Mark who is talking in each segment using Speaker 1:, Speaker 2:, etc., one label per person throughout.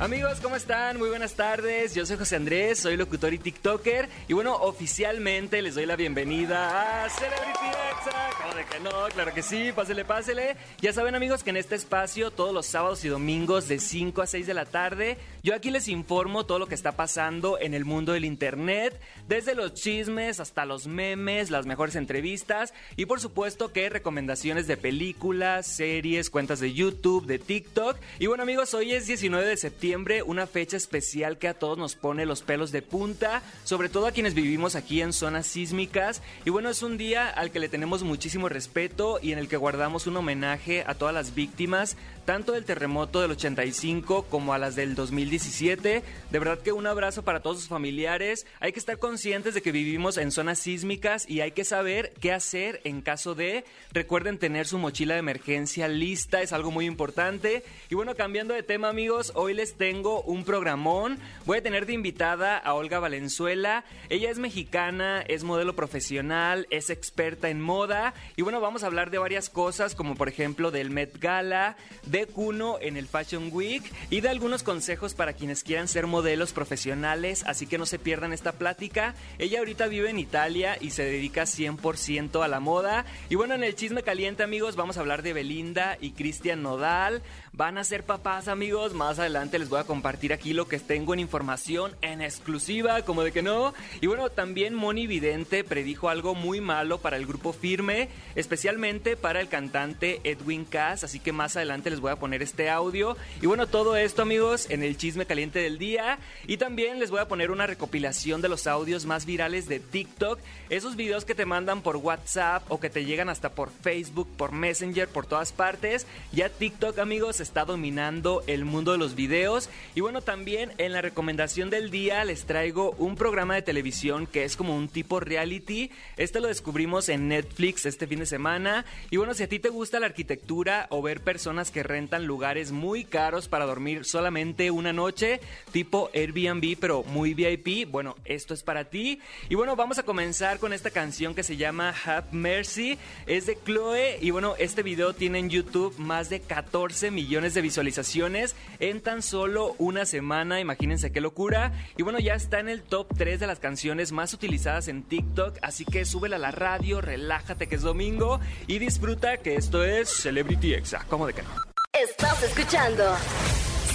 Speaker 1: Amigos, ¿cómo están? Muy buenas tardes. Yo soy José Andrés, soy locutor y TikToker. Y bueno, oficialmente les doy la bienvenida a Celebrity Exa. ¿Cómo de que no? Claro que sí, pásele, pásele. Ya saben, amigos, que en este espacio, todos los sábados y domingos de 5 a 6 de la tarde, yo aquí les informo todo lo que está pasando en el mundo del Internet, desde los chismes hasta los memes, las mejores entrevistas y por supuesto que recomendaciones de películas, series, cuentas de YouTube, de TikTok. Y bueno, amigos, hoy es 19 de septiembre una fecha especial que a todos nos pone los pelos de punta, sobre todo a quienes vivimos aquí en zonas sísmicas. Y bueno, es un día al que le tenemos muchísimo respeto y en el que guardamos un homenaje a todas las víctimas, tanto del terremoto del 85 como a las del 2017. De verdad que un abrazo para todos sus familiares. Hay que estar conscientes de que vivimos en zonas sísmicas y hay que saber qué hacer en caso de. Recuerden tener su mochila de emergencia lista, es algo muy importante. Y bueno, cambiando de tema amigos, hoy les tengo un programón. Voy a tener de invitada a Olga Valenzuela. Ella es mexicana, es modelo profesional, es experta en moda. Y bueno, vamos a hablar de varias cosas, como por ejemplo del Met Gala, de Kuno en el Fashion Week y de algunos consejos para quienes quieran ser modelos profesionales. Así que no se pierdan esta plática. Ella ahorita vive en Italia y se dedica 100% a la moda. Y bueno, en el chisme caliente, amigos, vamos a hablar de Belinda y Cristian Nodal. Van a ser papás, amigos. Más adelante les voy a compartir aquí lo que tengo en información en exclusiva, como de que no. Y bueno, también Moni Vidente predijo algo muy malo para el grupo Firme, especialmente para el cantante Edwin Cass, así que más adelante les voy a poner este audio. Y bueno, todo esto amigos en el chisme caliente del día. Y también les voy a poner una recopilación de los audios más virales de TikTok, esos videos que te mandan por WhatsApp o que te llegan hasta por Facebook, por Messenger, por todas partes. Ya TikTok amigos está dominando el mundo de los videos y bueno, también en la recomendación del día les traigo un programa de televisión que es como un tipo reality. Este lo descubrimos en Netflix este fin de semana. Y bueno, si a ti te gusta la arquitectura o ver personas que rentan lugares muy caros para dormir solamente una noche, tipo Airbnb, pero muy VIP, bueno, esto es para ti. Y bueno, vamos a comenzar con esta canción que se llama Have Mercy. Es de Chloe. Y bueno, este video tiene en YouTube más de 14 millones de visualizaciones en tan solo una semana, imagínense qué locura. Y bueno, ya está en el top 3 de las canciones más utilizadas en TikTok, así que súbela a la radio, relájate que es domingo y disfruta que esto es Celebrity Exa. ¿Cómo de que no?
Speaker 2: Estás escuchando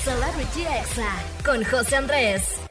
Speaker 2: Celebrity Exa con José Andrés.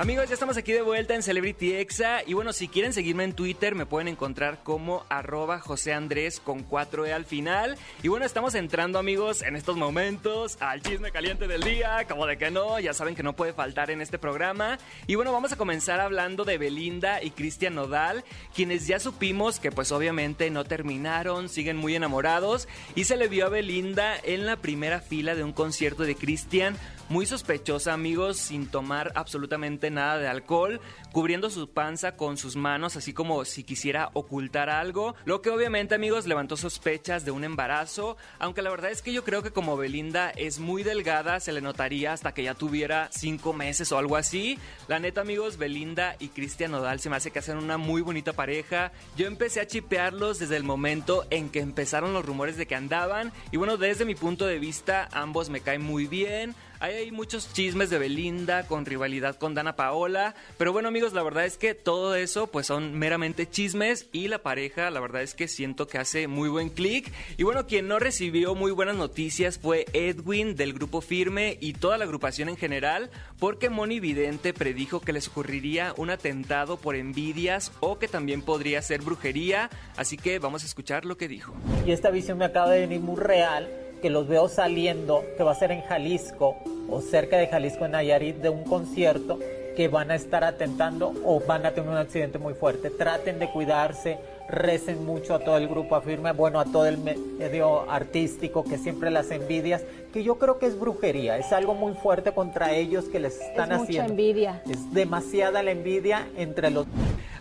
Speaker 1: Amigos, ya estamos aquí de vuelta en Celebrity Exa. Y bueno, si quieren seguirme en Twitter, me pueden encontrar como arroba José Andrés con 4E al final. Y bueno, estamos entrando, amigos, en estos momentos al chisme caliente del día. Como de que no, ya saben que no puede faltar en este programa. Y bueno, vamos a comenzar hablando de Belinda y Cristian Nodal, quienes ya supimos que pues obviamente no terminaron, siguen muy enamorados. Y se le vio a Belinda en la primera fila de un concierto de Cristian muy sospechosa, amigos, sin tomar absolutamente nada de alcohol, cubriendo su panza con sus manos, así como si quisiera ocultar algo, lo que obviamente, amigos, levantó sospechas de un embarazo, aunque la verdad es que yo creo que como Belinda es muy delgada, se le notaría hasta que ya tuviera cinco meses o algo así. La neta, amigos, Belinda y Cristian Nodal se me hace que hacen una muy bonita pareja. Yo empecé a chipearlos desde el momento en que empezaron los rumores de que andaban, y bueno, desde mi punto de vista, ambos me caen muy bien. Hay muchos chismes de Belinda con rivalidad con Dana Paola, pero bueno amigos, la verdad es que todo eso pues son meramente chismes y la pareja la verdad es que siento que hace muy buen clic. Y bueno, quien no recibió muy buenas noticias fue Edwin del grupo Firme y toda la agrupación en general, porque Moni Vidente predijo que les ocurriría un atentado por envidias o que también podría ser brujería, así que vamos a escuchar lo que dijo.
Speaker 3: Y esta visión me acaba de venir muy real que los veo saliendo, que va a ser en Jalisco o cerca de Jalisco, en Nayarit, de un concierto que van a estar atentando o van a tener un accidente muy fuerte. Traten de cuidarse, recen mucho a todo el grupo Afirme, bueno, a todo el medio artístico que siempre las envidias, que yo creo que es brujería, es algo muy fuerte contra ellos que les están
Speaker 4: es
Speaker 3: haciendo.
Speaker 4: Mucha envidia.
Speaker 3: Es demasiada la envidia entre los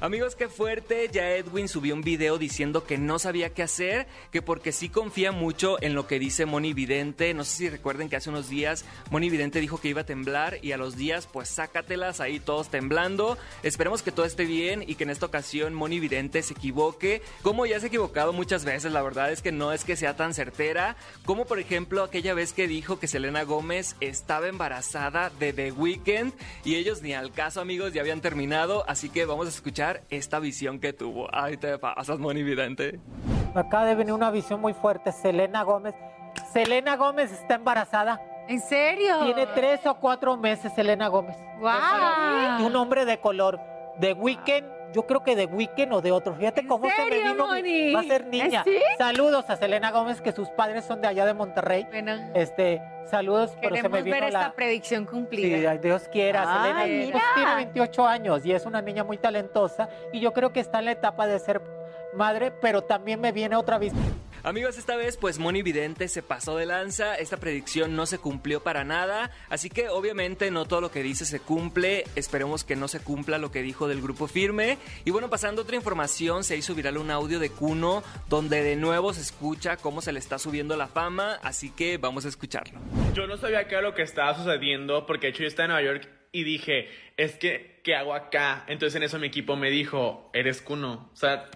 Speaker 1: Amigos, qué fuerte. Ya Edwin subió un video diciendo que no sabía qué hacer, que porque sí confía mucho en lo que dice Moni Vidente. No sé si recuerden que hace unos días Moni Vidente dijo que iba a temblar y a los días, pues sácatelas ahí todos temblando. Esperemos que todo esté bien y que en esta ocasión Moni Vidente se equivoque. Como ya se ha equivocado muchas veces, la verdad es que no es que sea tan certera. Como por ejemplo aquella vez que dijo que Selena Gómez estaba embarazada de The Weeknd y ellos ni al caso, amigos, ya habían terminado. Así que vamos a escuchar esta visión que tuvo. Ay, te pasas, Moni Vidente.
Speaker 3: Acá de venir una visión muy fuerte. Selena Gómez. Selena Gómez está embarazada.
Speaker 4: ¿En serio?
Speaker 3: Tiene tres o cuatro meses Selena Gómez.
Speaker 4: ¡Wow!
Speaker 3: Un hombre de color. De Weekend, yo creo que de Weekend o de otro. Fíjate cómo se me vino.
Speaker 4: Moni?
Speaker 3: Va a ser niña.
Speaker 4: ¿Sí?
Speaker 3: Saludos a Selena Gómez, que sus padres son de allá de Monterrey.
Speaker 4: Bueno,
Speaker 3: Este, saludos, pero se me
Speaker 4: queremos
Speaker 3: vino
Speaker 4: ver
Speaker 3: la...
Speaker 4: esta predicción
Speaker 3: Sí,
Speaker 4: cumplida.
Speaker 3: ay, Dios quiera. Selena
Speaker 4: mira.
Speaker 3: pues, tiene 28 años y es una niña muy talentosa y yo creo que está en la etapa de ser madre, pero también me viene otra vez.
Speaker 1: Amigos, esta vez pues Moni Vidente se pasó de lanza, esta predicción no se cumplió para nada, así que obviamente no todo lo que dice se cumple, esperemos que no se cumpla lo que dijo del grupo firme. Y bueno, pasando a otra información, se hizo viral un audio de Kuno donde de nuevo se escucha cómo se le está subiendo la fama, así que vamos a escucharlo.
Speaker 5: Yo no sabía qué era lo que estaba sucediendo porque de hecho yo estaba en Nueva York y dije, es que, ¿qué hago acá? Entonces en eso mi equipo me dijo, eres Kuno. O sea,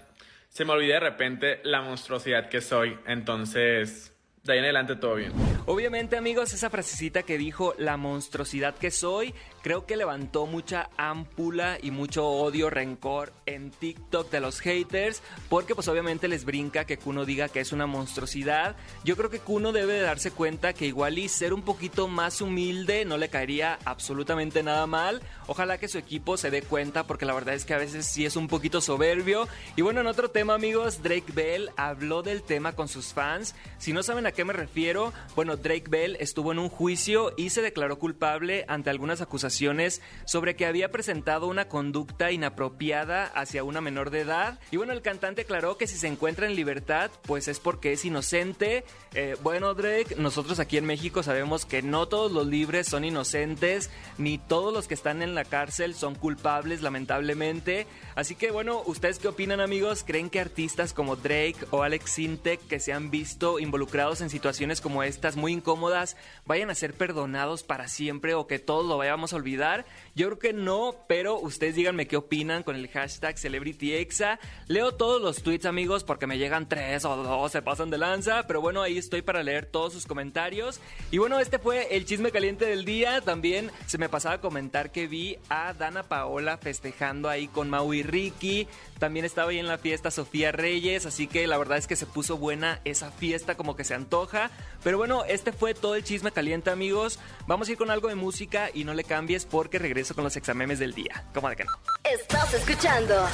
Speaker 5: se me olvidó de repente la monstruosidad que soy. Entonces, de ahí en adelante todo bien.
Speaker 1: Obviamente amigos, esa frasecita que dijo la monstruosidad que soy, creo que levantó mucha ámpula y mucho odio, rencor en TikTok de los haters, porque pues obviamente les brinca que Kuno diga que es una monstruosidad. Yo creo que Kuno debe de darse cuenta que igual y ser un poquito más humilde no le caería absolutamente nada mal. Ojalá que su equipo se dé cuenta porque la verdad es que a veces sí es un poquito soberbio. Y bueno, en otro tema amigos, Drake Bell habló del tema con sus fans. Si no saben a qué me refiero, bueno, Drake Bell estuvo en un juicio y se declaró culpable ante algunas acusaciones sobre que había presentado una conducta inapropiada hacia una menor de edad. Y bueno, el cantante aclaró que si se encuentra en libertad, pues es porque es inocente. Eh, bueno, Drake, nosotros aquí en México sabemos que no todos los libres son inocentes, ni todos los que están en la cárcel son culpables, lamentablemente. Así que bueno, ¿ustedes qué opinan amigos? ¿Creen que artistas como Drake o Alex Sintek que se han visto involucrados en situaciones como estas muy incómodas vayan a ser perdonados para siempre o que todos lo vayamos a olvidar? Yo creo que no, pero ustedes díganme qué opinan con el hashtag CelebrityExa. Leo todos los tweets amigos porque me llegan tres o dos, se pasan de lanza, pero bueno, ahí estoy para leer todos sus comentarios. Y bueno, este fue el chisme caliente del día. También se me pasaba a comentar que vi a Dana Paola festejando ahí con Mau y Ricky. También estaba ahí en la fiesta Sofía Reyes, así que la verdad es que se puso buena esa fiesta como que se antoja. Pero bueno, este fue todo el chisme caliente amigos. Vamos a ir con algo de música y no le cambies porque regreso con los examemes del día. ¿Cómo de que no?
Speaker 2: Estás escuchando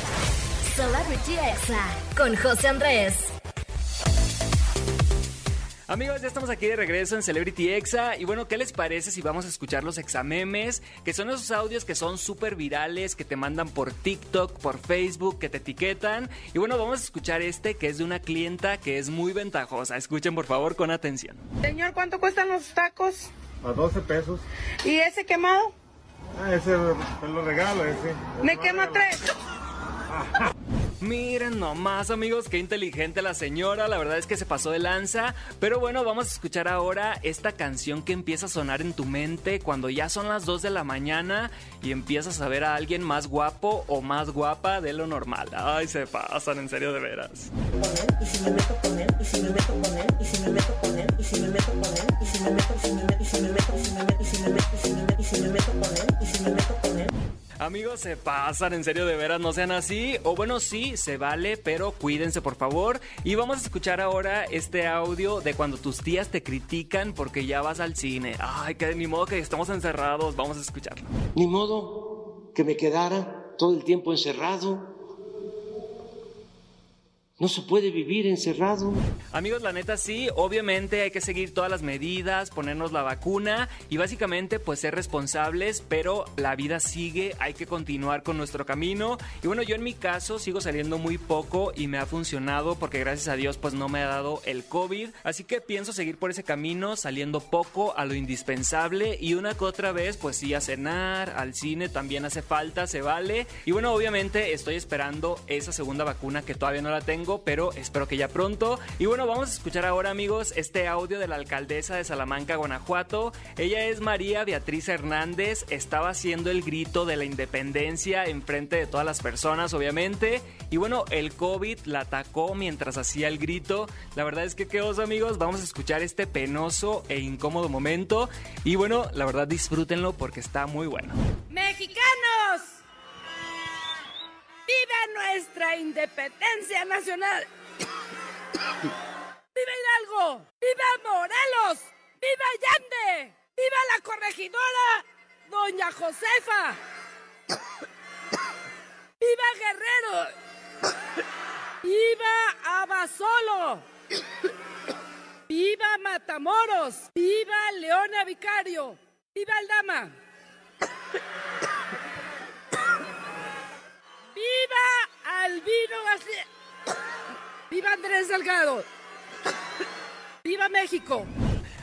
Speaker 2: Celebrity Exa con José Andrés.
Speaker 1: Amigos, ya estamos aquí de regreso en Celebrity Exa. Y bueno, ¿qué les parece si vamos a escuchar los examemes? Que son esos audios que son súper virales, que te mandan por TikTok, por Facebook, que te etiquetan. Y bueno, vamos a escuchar este que es de una clienta que es muy ventajosa. Escuchen por favor con atención.
Speaker 6: Señor, ¿cuánto cuestan los tacos?
Speaker 7: A 12 pesos.
Speaker 6: ¿Y ese quemado?
Speaker 7: Ah, ese me lo regalo, ese.
Speaker 6: Me quema tres.
Speaker 1: Miren nomás amigos, qué inteligente la señora, la verdad es que se pasó de lanza, pero bueno, vamos a escuchar ahora esta canción que empieza a sonar en tu mente cuando ya son las 2 de la mañana y empiezas a ver a alguien más guapo o más guapa de lo normal. Ay, se pasan, en serio de veras.
Speaker 8: y si me con él, y si me con él, y si me con él, y si me meto con él, y si me meto, y si me meto, y si me y si me meto con él, y si me meto con él.
Speaker 1: Amigos, se pasan, en serio de veras, no sean así. O bueno, sí, se vale, pero cuídense por favor. Y vamos a escuchar ahora este audio de cuando tus tías te critican porque ya vas al cine. Ay, que ni modo que estamos encerrados, vamos a escucharlo.
Speaker 9: Ni modo que me quedara todo el tiempo encerrado. No se puede vivir encerrado.
Speaker 1: Amigos, la neta sí, obviamente hay que seguir todas las medidas, ponernos la vacuna y básicamente pues ser responsables, pero la vida sigue, hay que continuar con nuestro camino. Y bueno, yo en mi caso sigo saliendo muy poco y me ha funcionado porque gracias a Dios pues no me ha dado el COVID, así que pienso seguir por ese camino, saliendo poco a lo indispensable y una que otra vez pues sí a cenar, al cine también hace falta, se vale. Y bueno, obviamente estoy esperando esa segunda vacuna que todavía no la tengo pero espero que ya pronto. Y bueno, vamos a escuchar ahora, amigos, este audio de la alcaldesa de Salamanca, Guanajuato. Ella es María Beatriz Hernández, estaba haciendo el grito de la independencia en frente de todas las personas, obviamente. Y bueno, el COVID la atacó mientras hacía el grito. La verdad es que qué oso, amigos. Vamos a escuchar este penoso e incómodo momento. Y bueno, la verdad disfrútenlo porque está muy bueno.
Speaker 10: ¡Mexicanos! ¡Viva nuestra independencia nacional! ¡Viva Hidalgo! ¡Viva Morelos! ¡Viva Allende! ¡Viva la corregidora Doña Josefa! ¡Viva Guerrero! ¡Viva Abasolo! ¡Viva Matamoros! ¡Viva Leona Vicario! ¡Viva Aldama! ¡Viva Albino García! ¡Viva Andrés Delgado! ¡Viva México!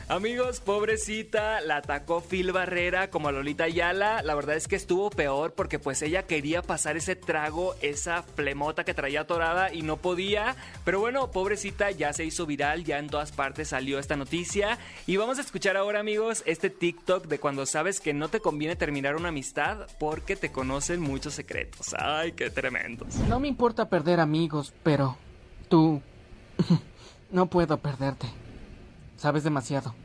Speaker 1: Amigos, pobrecita, la atacó Phil Barrera como a Lolita Ayala. La verdad es que estuvo peor porque pues ella quería pasar ese trago, esa flemota que traía atorada y no podía. Pero bueno, pobrecita, ya se hizo viral, ya en todas partes salió esta noticia. Y vamos a escuchar ahora, amigos, este TikTok de cuando sabes que no te conviene terminar una amistad porque te conocen muchos secretos. Ay, qué tremendos.
Speaker 11: No me importa perder amigos, pero tú... no puedo perderte. Sabes demasiado.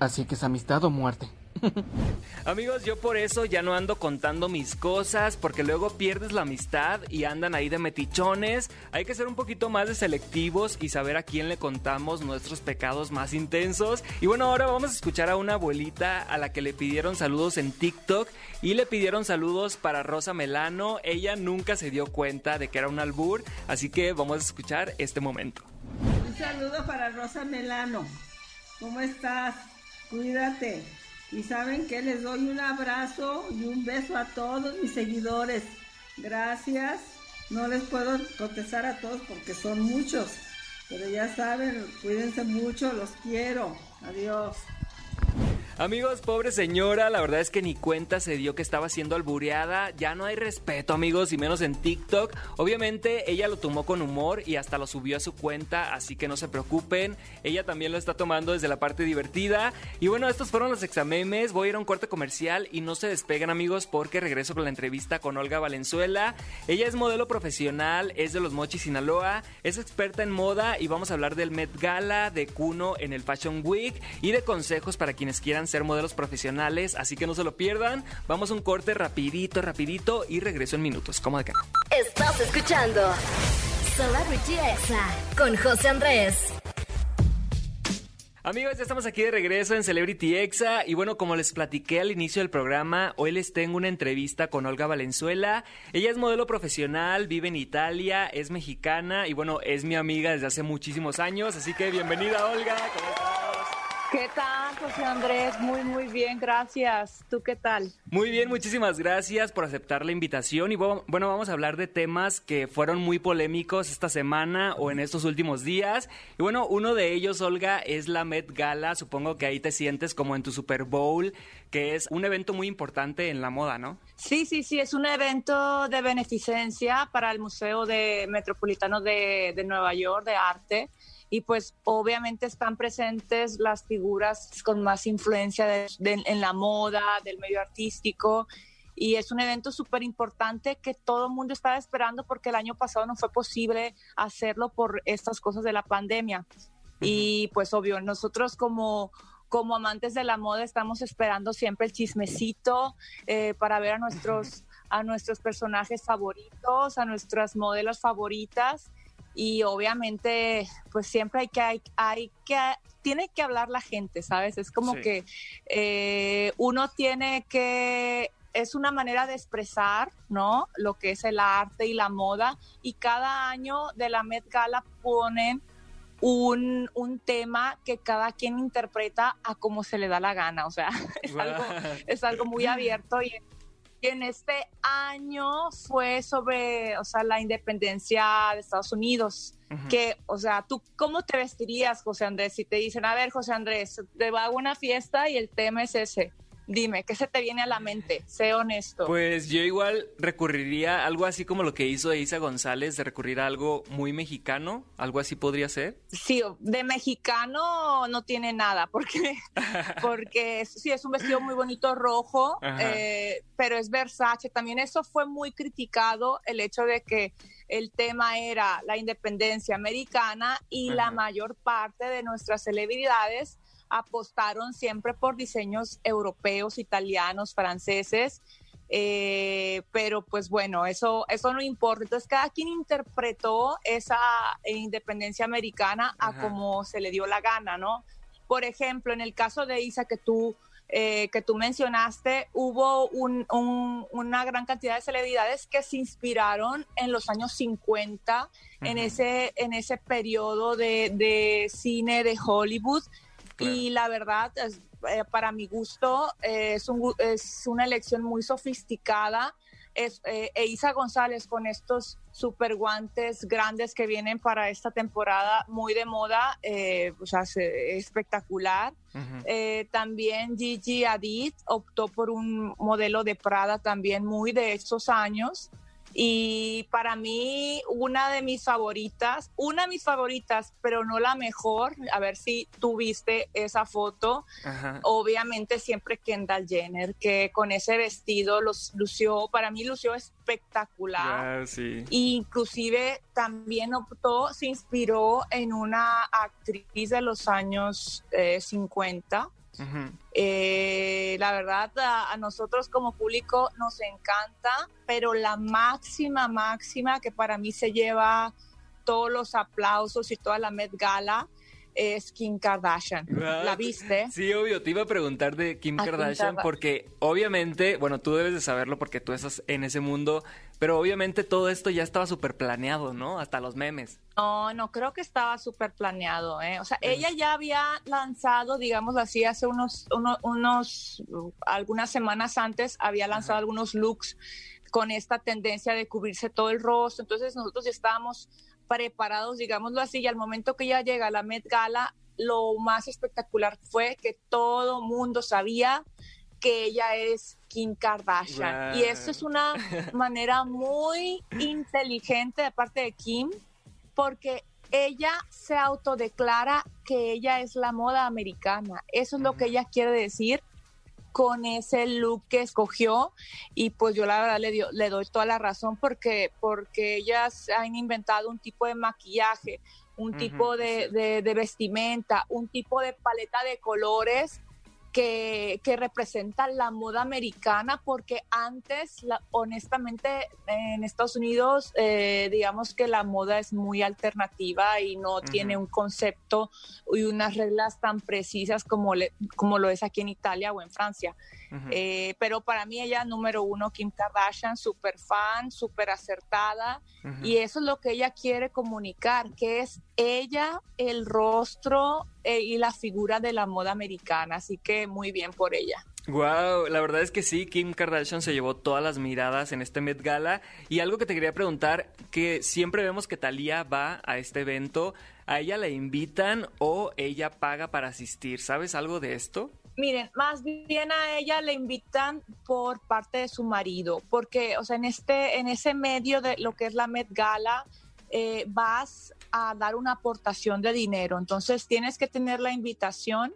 Speaker 11: Así que es amistad o muerte.
Speaker 1: Amigos, yo por eso ya no ando contando mis cosas, porque luego pierdes la amistad y andan ahí de metichones. Hay que ser un poquito más de selectivos y saber a quién le contamos nuestros pecados más intensos. Y bueno, ahora vamos a escuchar a una abuelita a la que le pidieron saludos en TikTok y le pidieron saludos para Rosa Melano. Ella nunca se dio cuenta de que era un albur, así que vamos a escuchar este momento.
Speaker 12: Un saludo para Rosa Melano. ¿Cómo estás? Cuídate. Y saben que les doy un abrazo y un beso a todos mis seguidores. Gracias. No les puedo contestar a todos porque son muchos. Pero ya saben, cuídense mucho, los quiero. Adiós.
Speaker 1: Amigos, pobre señora, la verdad es que ni cuenta se dio que estaba siendo albureada. Ya no hay respeto, amigos, y menos en TikTok. Obviamente ella lo tomó con humor y hasta lo subió a su cuenta, así que no se preocupen. Ella también lo está tomando desde la parte divertida. Y bueno, estos fueron los examemes. Voy a ir a un corte comercial y no se despeguen, amigos, porque regreso con la entrevista con Olga Valenzuela. Ella es modelo profesional, es de los Mochis Sinaloa, es experta en moda y vamos a hablar del Met Gala, de Kuno en el Fashion Week y de consejos para quienes quieran ser modelos profesionales, así que no se lo pierdan. Vamos a un corte rapidito, rapidito y regreso en minutos. ¿Cómo de qué?
Speaker 2: Estás escuchando Celebrity Exa con José Andrés.
Speaker 1: Amigos, ya estamos aquí de regreso en Celebrity Exa y bueno, como les platiqué al inicio del programa, hoy les tengo una entrevista con Olga Valenzuela. Ella es modelo profesional, vive en Italia, es mexicana y bueno, es mi amiga desde hace muchísimos años, así que bienvenida Olga, ¿cómo estás?
Speaker 13: ¿Qué tal, José Andrés? Muy, muy bien, gracias. ¿Tú qué tal?
Speaker 1: Muy bien, muchísimas gracias por aceptar la invitación. Y bueno, vamos a hablar de temas que fueron muy polémicos esta semana o en estos últimos días. Y bueno, uno de ellos, Olga, es la Met Gala. Supongo que ahí te sientes como en tu Super Bowl, que es un evento muy importante en la moda, ¿no?
Speaker 13: Sí, sí, sí, es un evento de beneficencia para el Museo de Metropolitano de, de Nueva York de Arte y pues obviamente están presentes las figuras con más influencia de, de, en la moda, del medio artístico. Y es un evento súper importante que todo el mundo estaba esperando porque el año pasado no fue posible hacerlo por estas cosas de la pandemia. Y pues obvio, nosotros como, como amantes de la moda estamos esperando siempre el chismecito eh, para ver a nuestros, a nuestros personajes favoritos, a nuestras modelos favoritas y obviamente pues siempre hay que hay, hay, que tiene que hablar la gente sabes es como sí. que eh, uno tiene que es una manera de expresar, ¿no? Lo que es el arte y la moda. Y cada año de la Met Gala ponen un, un tema que cada quien interpreta a como se le da la gana. O sea, es, algo, es algo muy abierto y y en este año fue sobre, o sea, la independencia de Estados Unidos. Que, o sea, ¿tú cómo te vestirías, José Andrés? Si te dicen, a ver, José Andrés, te va a una fiesta y el tema es ese. Dime, ¿qué se te viene a la mente? Sé honesto.
Speaker 1: Pues yo igual recurriría a algo así como lo que hizo Isa González, de recurrir a algo muy mexicano, algo así podría ser.
Speaker 13: Sí, de mexicano no tiene nada, porque, porque sí, es un vestido muy bonito rojo, eh, pero es Versace. También eso fue muy criticado, el hecho de que el tema era la independencia americana y la mayor parte de nuestras celebridades apostaron siempre por diseños europeos, italianos, franceses, eh, pero pues bueno, eso, eso no importa. Entonces cada quien interpretó esa independencia americana a como se le dio la gana, ¿no? Por ejemplo, en el caso de Isa que tú, eh, que tú mencionaste, hubo una gran cantidad de celebridades que se inspiraron en los años 50, en, ese, en ese periodo de, de cine de Hollywood y la verdad, es, eh, para mi gusto, eh, es, un, es una elección muy sofisticada. Es, eh, Isa González con estos super guantes grandes que vienen para esta temporada, muy de moda, o sea, espectacular. también Gigi Hadid optó por un modelo de Prada también muy de estos años. Y para mí, una de mis favoritas, una de mis favoritas, pero no la mejor, a ver si tú viste esa foto, obviamente siempre Kendall Jenner, que con ese vestido los lució, para mí lució espectacular. Inclusive también optó, se inspiró en una actriz de los años 50. Eh, eh, la verdad, a, nosotros como público nos encanta, pero la máxima, máxima que para mí se lleva todos los aplausos y toda la Met Gala es Kim Kardashian. ¿La viste?
Speaker 1: Sí, obvio. Te iba a preguntar de Kim Kardashian porque obviamente, bueno, tú debes de saberlo porque tú estás en ese mundo, pero obviamente todo esto ya estaba súper planeado, ¿no? Hasta los memes.
Speaker 13: No, no creo que estaba súper planeado, ¿eh? O sea, ella ya había lanzado, digamos así, hace unos, unos, algunas semanas antes, había lanzado algunos looks con esta tendencia de cubrirse todo el rostro. Entonces nosotros ya estábamos preparados, digámoslo así, y al momento que ya llega la Met Gala, lo más espectacular fue que todo mundo sabía que ella es Kim Kardashian. Y eso es una manera muy inteligente de parte de Kim, porque ella se autodeclara que ella es la moda americana. Eso es lo que ella quiere decir con ese look que escogió y pues yo la verdad le, le doy toda la razón porque, porque ellas han inventado un tipo de maquillaje, un tipo de, de, vestimenta, un tipo de paleta de colores que, que representa la moda americana, porque antes, honestamente, en Estados Unidos, eh, digamos que la moda es muy alternativa y no tiene un concepto y unas reglas tan precisas como, como lo es aquí en Italia o en Francia. Eh, pero para mí ella número uno, Kim Kardashian, súper fan, súper acertada. Y eso es lo que ella quiere comunicar, que es ella el rostro eh, y la figura de la moda americana. Así que muy bien por ella.
Speaker 1: Wow, la verdad es que sí, Kim Kardashian se llevó todas las miradas en este Met Gala. Y algo que te quería preguntar, que siempre vemos que Thalía va a este evento, ¿a ella la invitan o ella paga para asistir? ¿Sabes algo de esto?
Speaker 13: Miren, más bien a ella le invitan por parte de su marido, porque, o sea, en este, en ese medio de lo que es la Met Gala, eh, vas a dar una aportación de dinero, entonces tienes que tener la invitación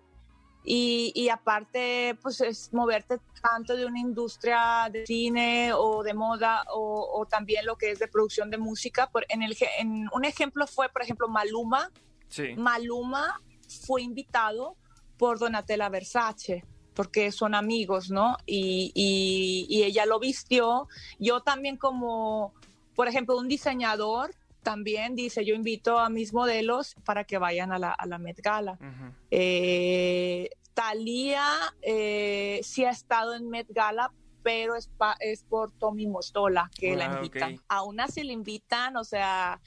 Speaker 13: y, y, aparte, pues es moverte tanto de una industria de cine o de moda o, o también lo que es de producción de música. Por, en, el, en un ejemplo fue, por ejemplo, Maluma. Sí. Maluma fue invitado por Donatella Versace porque son amigos, ¿no? Y, y, ella lo vistió. Yo también como, por ejemplo, un diseñador también dice, yo invito a mis modelos para que vayan a la, a la Met Gala. eh, Talía eh, sí ha estado en Met Gala, pero es, pa- es por Tommy Mostola que la
Speaker 1: Ah,
Speaker 13: invitan.
Speaker 1: ok.
Speaker 13: Aún así le invitan, o sea,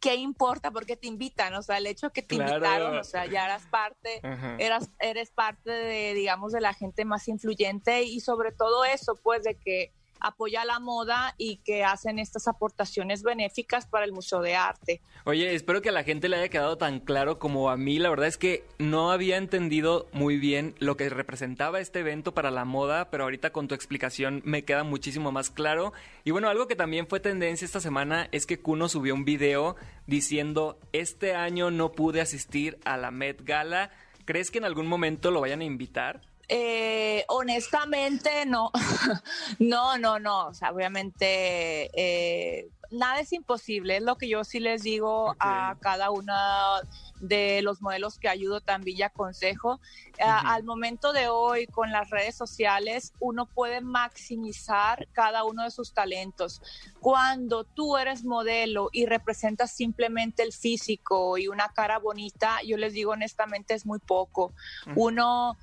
Speaker 13: ¿qué importa? ¿Por qué te invitan? O sea, el hecho que te
Speaker 1: Claro.
Speaker 13: invitaron, o sea, ya eras parte, eras, eres parte de, digamos, de la gente más influyente y sobre todo eso, pues, de que apoya la moda y que hacen estas aportaciones benéficas para el Museo de Arte.
Speaker 1: Oye, espero que a la gente le haya quedado tan claro como a mí. La verdad es que no había entendido muy bien lo que representaba este evento para la moda, pero ahorita con tu explicación me queda muchísimo más claro. Y bueno, algo que también fue tendencia esta semana es que Kuno subió un video diciendo, este año no pude asistir a la Met Gala. ¿Crees que en algún momento lo vayan a invitar?
Speaker 13: Eh, honestamente, no. no, no, no. O sea, obviamente, eh, nada es imposible. Es lo que yo sí les digo a cada uno de los modelos que ayudo también y aconsejo. Al momento de hoy, con las redes sociales, uno puede maximizar cada uno de sus talentos. Cuando tú eres modelo y representas simplemente el físico y una cara bonita, yo les digo honestamente es muy poco. Uno,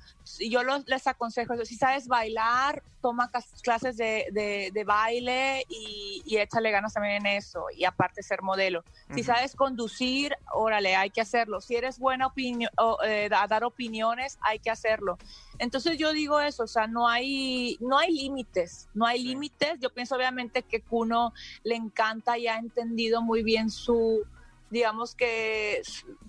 Speaker 13: yo los- les aconsejo, si sabes bailar, toma clases de, de- de baile y, y échale ganas también en eso. Y aparte ser modelo. Si sabes conducir, órale, hay que hacerlo. Si eres buena opinión, a dar opiniones, hay que hacerlo. Entonces yo digo eso, o sea, no hay, no hay límites, no hay límites. Yo pienso obviamente que Kuno le encanta y ha entendido muy bien su, digamos que,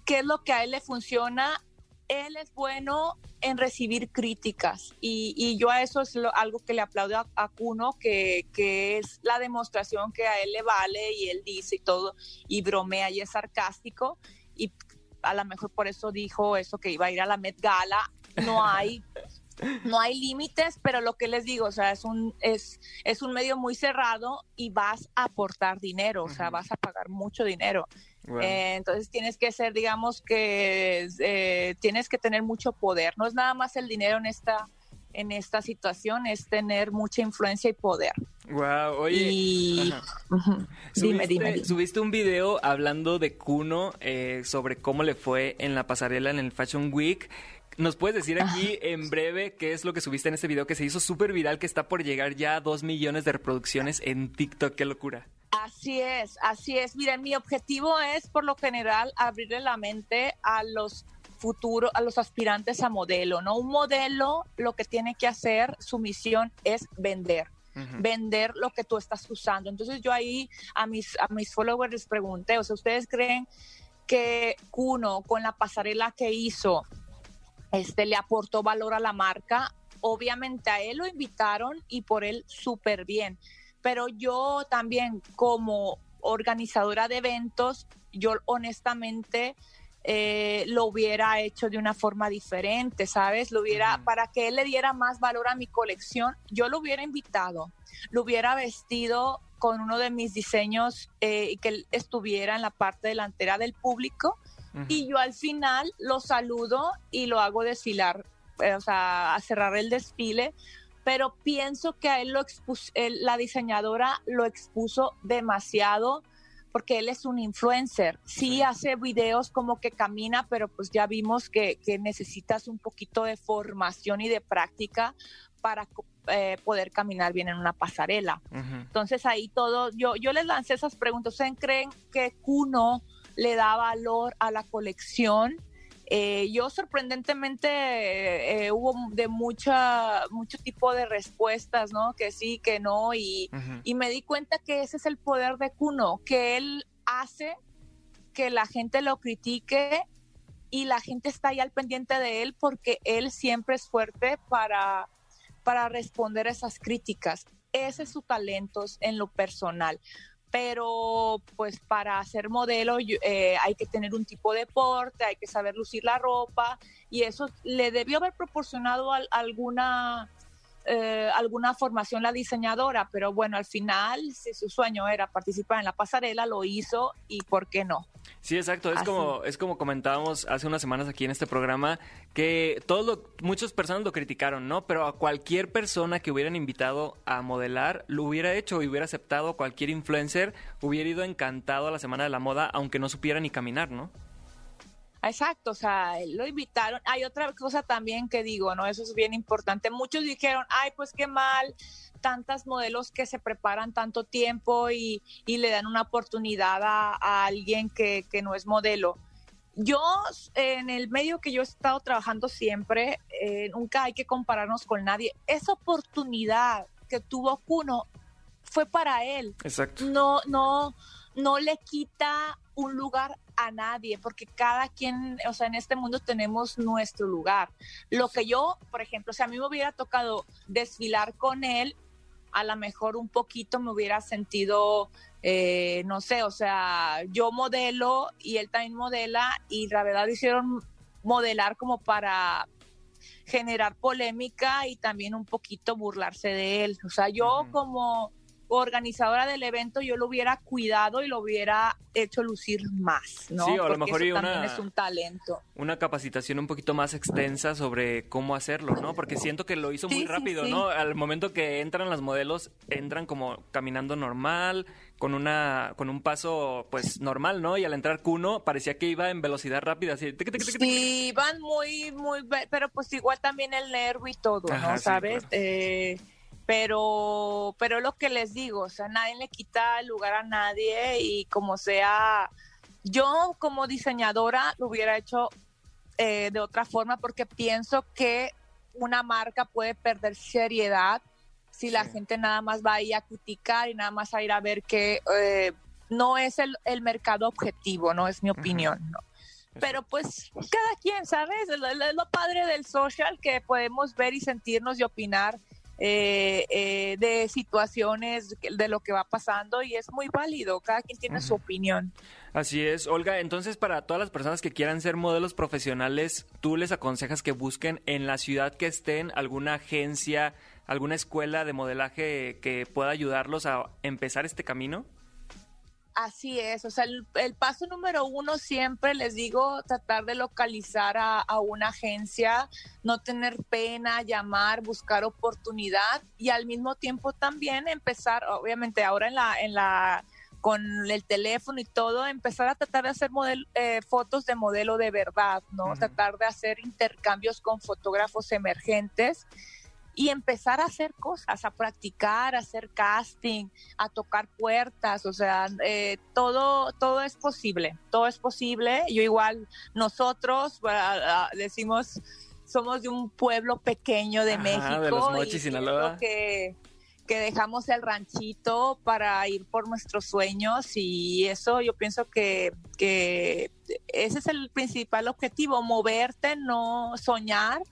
Speaker 13: qué es lo que a él le funciona. Él es bueno en recibir críticas y, y yo a eso es lo- algo que le aplaudo a, a Kuno, que, que es la demostración que a él le vale y él dice y todo, y bromea y es sarcástico y a lo mejor por eso dijo eso que iba a ir a la Met Gala. No hay no hay límites, pero lo que les digo, o sea, es un es es un medio muy cerrado y vas a aportar dinero, o sea, vas a pagar mucho dinero. Eh, entonces tienes que ser, digamos que eh, tienes que tener mucho poder. No es nada más el dinero en esta en esta situación, es tener mucha influencia y poder.
Speaker 1: Wow, oye.
Speaker 13: Y-. Dime, dime, dime.
Speaker 1: Subiste un video hablando de Kuno eh, sobre cómo le fue en la pasarela en el Fashion Week. ¿Nos puedes decir aquí en breve qué es lo que subiste en este video que se hizo súper viral, que está por llegar ya a dos millones de reproducciones en TikTok? ¡Qué locura!
Speaker 13: Así es, así es. Miren, mi objetivo es por lo general abrirle la mente a los futuros, a los aspirantes a modelo, ¿no? Un modelo lo que tiene que hacer, su misión es vender. vender lo que tú estás usando. Entonces yo ahí a mis, a mis followers les pregunté, o sea, ¿ustedes creen que Kuno con la pasarela que hizo este, le aportó valor a la marca? Obviamente a él lo invitaron y por él súper bien, pero yo también como organizadora de eventos, yo honestamente eh, lo hubiera hecho de una forma diferente, ¿sabes? Lo hubiera, para que él le diera más valor a mi colección, yo lo hubiera invitado, lo hubiera vestido con uno de mis diseños eh, y que él estuviera en la parte delantera del público y yo al final lo saludo y lo hago desfilar, eh, o sea, a cerrar el desfile, pero pienso que a él lo expuso, él- la diseñadora lo expuso demasiado porque él es un influencer. Sí, hace videos como que camina, pero pues ya vimos que, que necesitas un poquito de formación y de práctica para eh, poder caminar bien en una pasarela. Entonces ahí todo, yo, yo les lancé esas preguntas. ¿Ustedes creen que Kuno le da valor a la colección? Eh, yo sorprendentemente eh, eh, hubo de mucha, mucho tipo de respuestas, ¿no? Que sí, que no, y, y me di cuenta que ese es el poder de Kuno, que él hace que la gente lo critique y la gente está ahí al pendiente de él porque él siempre es fuerte para, para responder esas críticas. Ese es su talento en lo personal. Pero pues para ser modelo eh, hay que tener un tipo de porte, hay que saber lucir la ropa y eso le debió haber proporcionado al- alguna, eh, alguna formación la diseñadora, pero bueno, al final si su sueño era participar en la pasarela, lo hizo y ¿por qué no?
Speaker 1: Sí, exacto. Es
Speaker 13: Así.
Speaker 1: como, es como comentábamos hace unas semanas aquí en este programa, que todos lo- muchas personas lo criticaron, ¿no? Pero a cualquier persona que hubieran invitado a modelar, lo hubiera hecho y hubiera aceptado. Cualquier influencer hubiera ido encantado a la Semana de la Moda, aunque no supiera ni caminar, ¿no?
Speaker 13: Exacto, o sea, lo invitaron. Hay otra cosa también que digo, ¿no? Eso es bien importante. Muchos dijeron, ay, pues qué mal, tantas modelos que se preparan tanto tiempo y, y le dan una oportunidad a, a alguien que, que, no es modelo. Yo, en el medio que yo he estado trabajando siempre, eh, nunca hay que compararnos con nadie. Esa oportunidad que tuvo Kuno fue para él.
Speaker 1: Exacto.
Speaker 13: No, no, no le quita un lugar a nadie, porque cada quien, o sea, en este mundo tenemos nuestro lugar. Lo que yo, por ejemplo, si a mí me hubiera tocado desfilar con él, a lo mejor un poquito me hubiera sentido, eh, no sé, o sea, yo modelo y él también modela y la verdad hicieron modelar como para generar polémica y también un poquito burlarse de él. O sea, yo uh -huh. como organizadora del evento yo lo hubiera cuidado y lo hubiera hecho lucir más, ¿no?
Speaker 1: Sí, o a
Speaker 13: Porque
Speaker 1: lo mejor
Speaker 13: eso
Speaker 1: una,
Speaker 13: también es un talento.
Speaker 1: Una capacitación un poquito más extensa sobre cómo hacerlo, ¿no? Porque siento que lo hizo muy
Speaker 13: Sí,
Speaker 1: rápido,
Speaker 13: sí.
Speaker 1: ¿no? Al momento que entran las modelos, entran como caminando normal, con una con un paso pues normal, ¿no? Y al entrar Kuno parecía que iba en velocidad rápida, así. tic, tic, tic, tic.
Speaker 13: Sí, van muy, muy, pero pues igual también el nervio y todo,
Speaker 1: Ajá,
Speaker 13: ¿no? ¿Sabes?
Speaker 1: claro.
Speaker 13: Eh, pero, pero lo que les digo, o sea, nadie le quita el lugar a nadie y como sea, yo como diseñadora lo hubiera hecho eh, de otra forma porque pienso que una marca puede perder seriedad si la gente nada más va ahí a criticar y nada más a ir a ver que eh, no es el, el mercado objetivo, no es mi opinión, ¿no? Pero pues cada quien, ¿sabes? Es lo, es lo padre del social que podemos ver y sentirnos y opinar eh, eh, de situaciones, de lo que va pasando y es muy válido, cada quien tiene su opinión.
Speaker 1: Así es, Olga. Entonces, para todas las personas que quieran ser modelos profesionales, ¿tú les aconsejas que busquen en la ciudad que estén alguna agencia, alguna escuela de modelaje que pueda ayudarlos a empezar este camino?
Speaker 13: Así es, o sea, el, el paso número uno siempre les digo, tratar de localizar a, a una agencia, no tener pena, llamar, buscar oportunidad y al mismo tiempo también empezar, obviamente ahora en la, en la con el teléfono y todo, empezar a tratar de hacer model, eh, fotos de modelo de verdad, ¿no? Tratar de hacer intercambios con fotógrafos emergentes y empezar a hacer cosas, a practicar, a hacer casting, a tocar puertas, o sea, eh, todo, todo es posible, todo es posible. Yo igual, nosotros decimos, somos de un pueblo pequeño de
Speaker 1: Ajá,
Speaker 13: México.
Speaker 1: de los Mochis,
Speaker 13: y
Speaker 1: Sinaloa.
Speaker 13: Que, que dejamos el ranchito para ir por nuestros sueños y eso yo pienso que, que ese es el principal objetivo, moverte, no soñar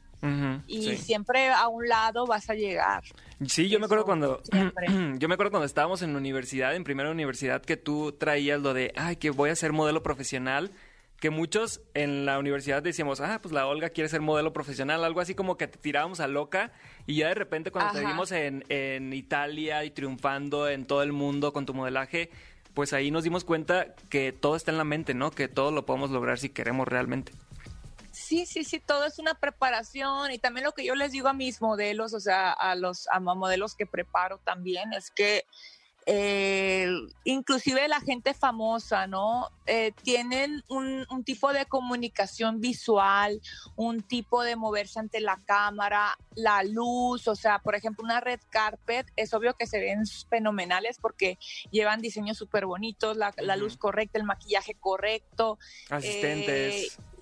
Speaker 13: Y
Speaker 1: sí.
Speaker 13: siempre a un lado vas a llegar.
Speaker 1: Sí, yo me acuerdo cuando
Speaker 13: siempre.
Speaker 1: yo me acuerdo cuando estábamos en la universidad, en primera universidad, que tú traías lo de, ay, que voy a ser modelo profesional, que muchos en la universidad decíamos, ah, pues la Olga quiere ser modelo profesional, algo así como que te tirábamos a loca, y ya de repente cuando te
Speaker 13: Ajá.
Speaker 1: vimos en, en Italia y triunfando en todo el mundo con tu modelaje, pues ahí nos dimos cuenta que todo está en la mente, ¿no? Que todo lo podemos lograr si queremos realmente.
Speaker 13: Sí, sí, sí, todo es una preparación y también lo que yo les digo a mis modelos, o sea, a los a modelos que preparo también, es que eh, inclusive la gente famosa, ¿no? Eh, tienen un, un tipo de comunicación visual, un tipo de moverse ante la cámara, la luz, o sea, por ejemplo, una red carpet, es obvio que se ven fenomenales porque llevan diseños súper bonitos, la, luz correcta, el maquillaje correcto.
Speaker 1: Asistentes.
Speaker 13: Eh,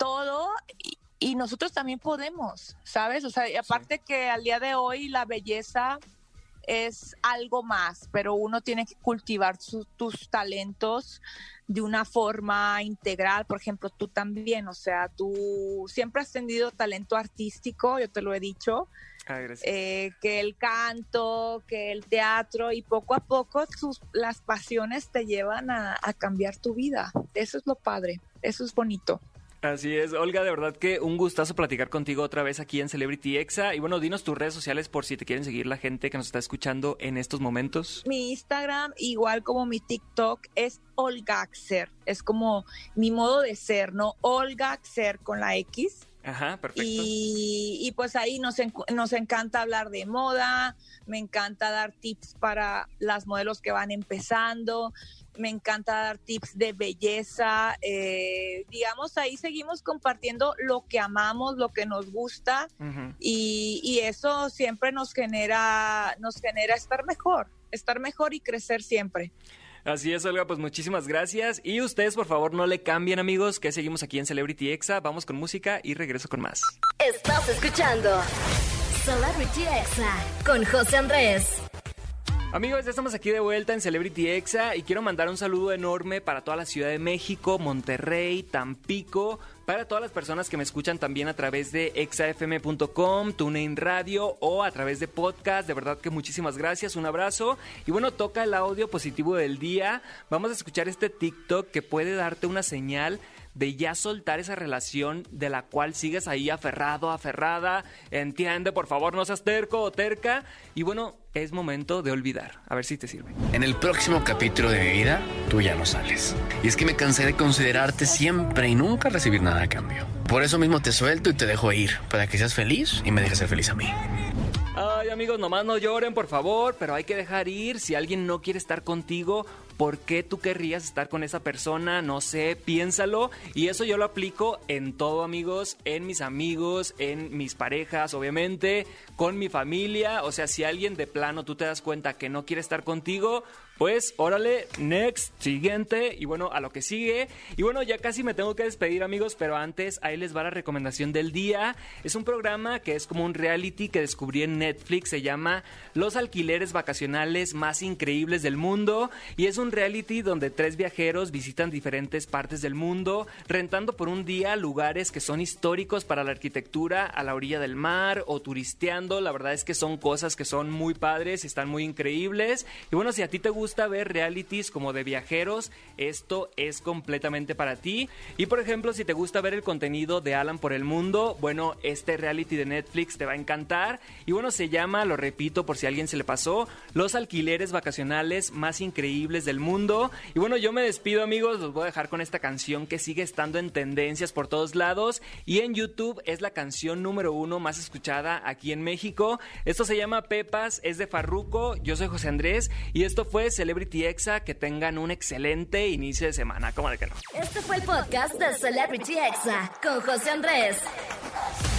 Speaker 13: todo y, y nosotros también podemos, ¿sabes? O sea, y aparte que al día de hoy la belleza es algo más, pero uno tiene que cultivar su- tus talentos de una forma integral. Por ejemplo, tú también, o sea, tú siempre has tenido talento artístico, yo te lo he dicho,
Speaker 1: Ay, gracias.
Speaker 13: eh, que el canto, que el teatro, y poco a poco tus, las pasiones te llevan a, a cambiar tu vida. Eso es lo padre, eso es bonito.
Speaker 1: Así es, Olga, de verdad que un gustazo platicar contigo otra vez aquí en Celebrity Exa. Y bueno, dinos tus redes sociales por si te quieren seguir la gente que nos está escuchando en estos momentos.
Speaker 13: Mi Instagram, igual como mi TikTok, es Olgaxer. Es como mi modo de ser, ¿no? Olgaxer con la X.
Speaker 1: Ajá, perfecto.
Speaker 13: Y, y pues ahí nos, en- nos encanta hablar de moda, me encanta dar tips para las modelos que van empezando. Me encanta dar tips de belleza, eh, digamos, ahí seguimos compartiendo lo que amamos, lo que nos gusta y, y eso siempre nos genera, nos genera estar mejor, estar mejor y crecer siempre.
Speaker 1: Así es, Olga, pues muchísimas gracias. Y ustedes, por favor, no le cambien, amigos, que seguimos aquí en Celebrity Exa. Vamos con música y regreso con más.
Speaker 2: Estás escuchando Celebrity Exa con José Andrés.
Speaker 1: Amigos, ya estamos aquí de vuelta en Celebrity Exa y quiero mandar un saludo enorme para toda la Ciudad de México, Monterrey, Tampico, para todas las personas que me escuchan también a través de exafm.com, TuneIn Radio o a través de podcast. De verdad que muchísimas gracias, un abrazo. Y bueno, toca el audio positivo del día. Vamos a escuchar este TikTok que puede darte una señal de ya soltar esa relación de la cual sigues ahí aferrado, aferrada. Entiende, por favor, no seas terco o terca. Y bueno, es momento de olvidar. A ver si te sirve.
Speaker 14: En el próximo capítulo de mi vida, tú ya no sales. Y es que me cansé de considerarte siempre y nunca recibir nada a cambio. Por eso mismo te suelto y te dejo ir, para que seas feliz y me dejes ser feliz a mí.
Speaker 1: Ay, amigos, nomás no lloren, por favor, pero hay que dejar ir. Si alguien no quiere estar contigo, ¿por qué tú querrías estar con esa persona? No sé, piénsalo. Y eso yo lo aplico en todo, amigos, en mis amigos, en mis parejas, obviamente, con mi familia. O sea, si alguien de plano tú te das cuenta que no quiere estar contigo, pues órale, next, siguiente y bueno, a lo que sigue. Y bueno, ya casi me tengo que despedir amigos, pero antes ahí les va la recomendación del día. Es un programa que es como un reality que descubrí en Netflix, se llama Los alquileres vacacionales más increíbles del mundo y es un reality donde tres viajeros visitan diferentes partes del mundo, rentando por un día lugares que son históricos para la arquitectura a la orilla del mar o turisteando. La verdad es que son cosas que son muy padres, están muy increíbles. Y bueno, si a ti te gusta ver realities como de viajeros, esto es completamente para ti. Y por ejemplo, si te gusta ver el contenido de Alan por el mundo, bueno, este reality de Netflix te va a encantar. Y bueno, se llama, lo repito por si a alguien se le pasó, los alquileres vacacionales más increíbles del mundo. Y bueno, yo me despido amigos, los voy a dejar con esta canción que sigue estando en tendencias por todos lados. Y en YouTube es la canción número uno más escuchada aquí en México. Esto se llama Pepas, es de Farruco, yo soy José Andrés y esto fue Celebrity Exa. Que tengan un excelente inicio de semana. ¿Cómo de que no?
Speaker 2: Este fue el podcast de Celebrity Exa con José Andrés.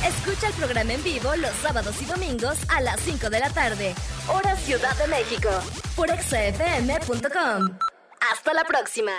Speaker 2: Escucha el programa en vivo los sábados y domingos a las 5 de la tarde, hora Ciudad de México, por exafm.com. Hasta la próxima.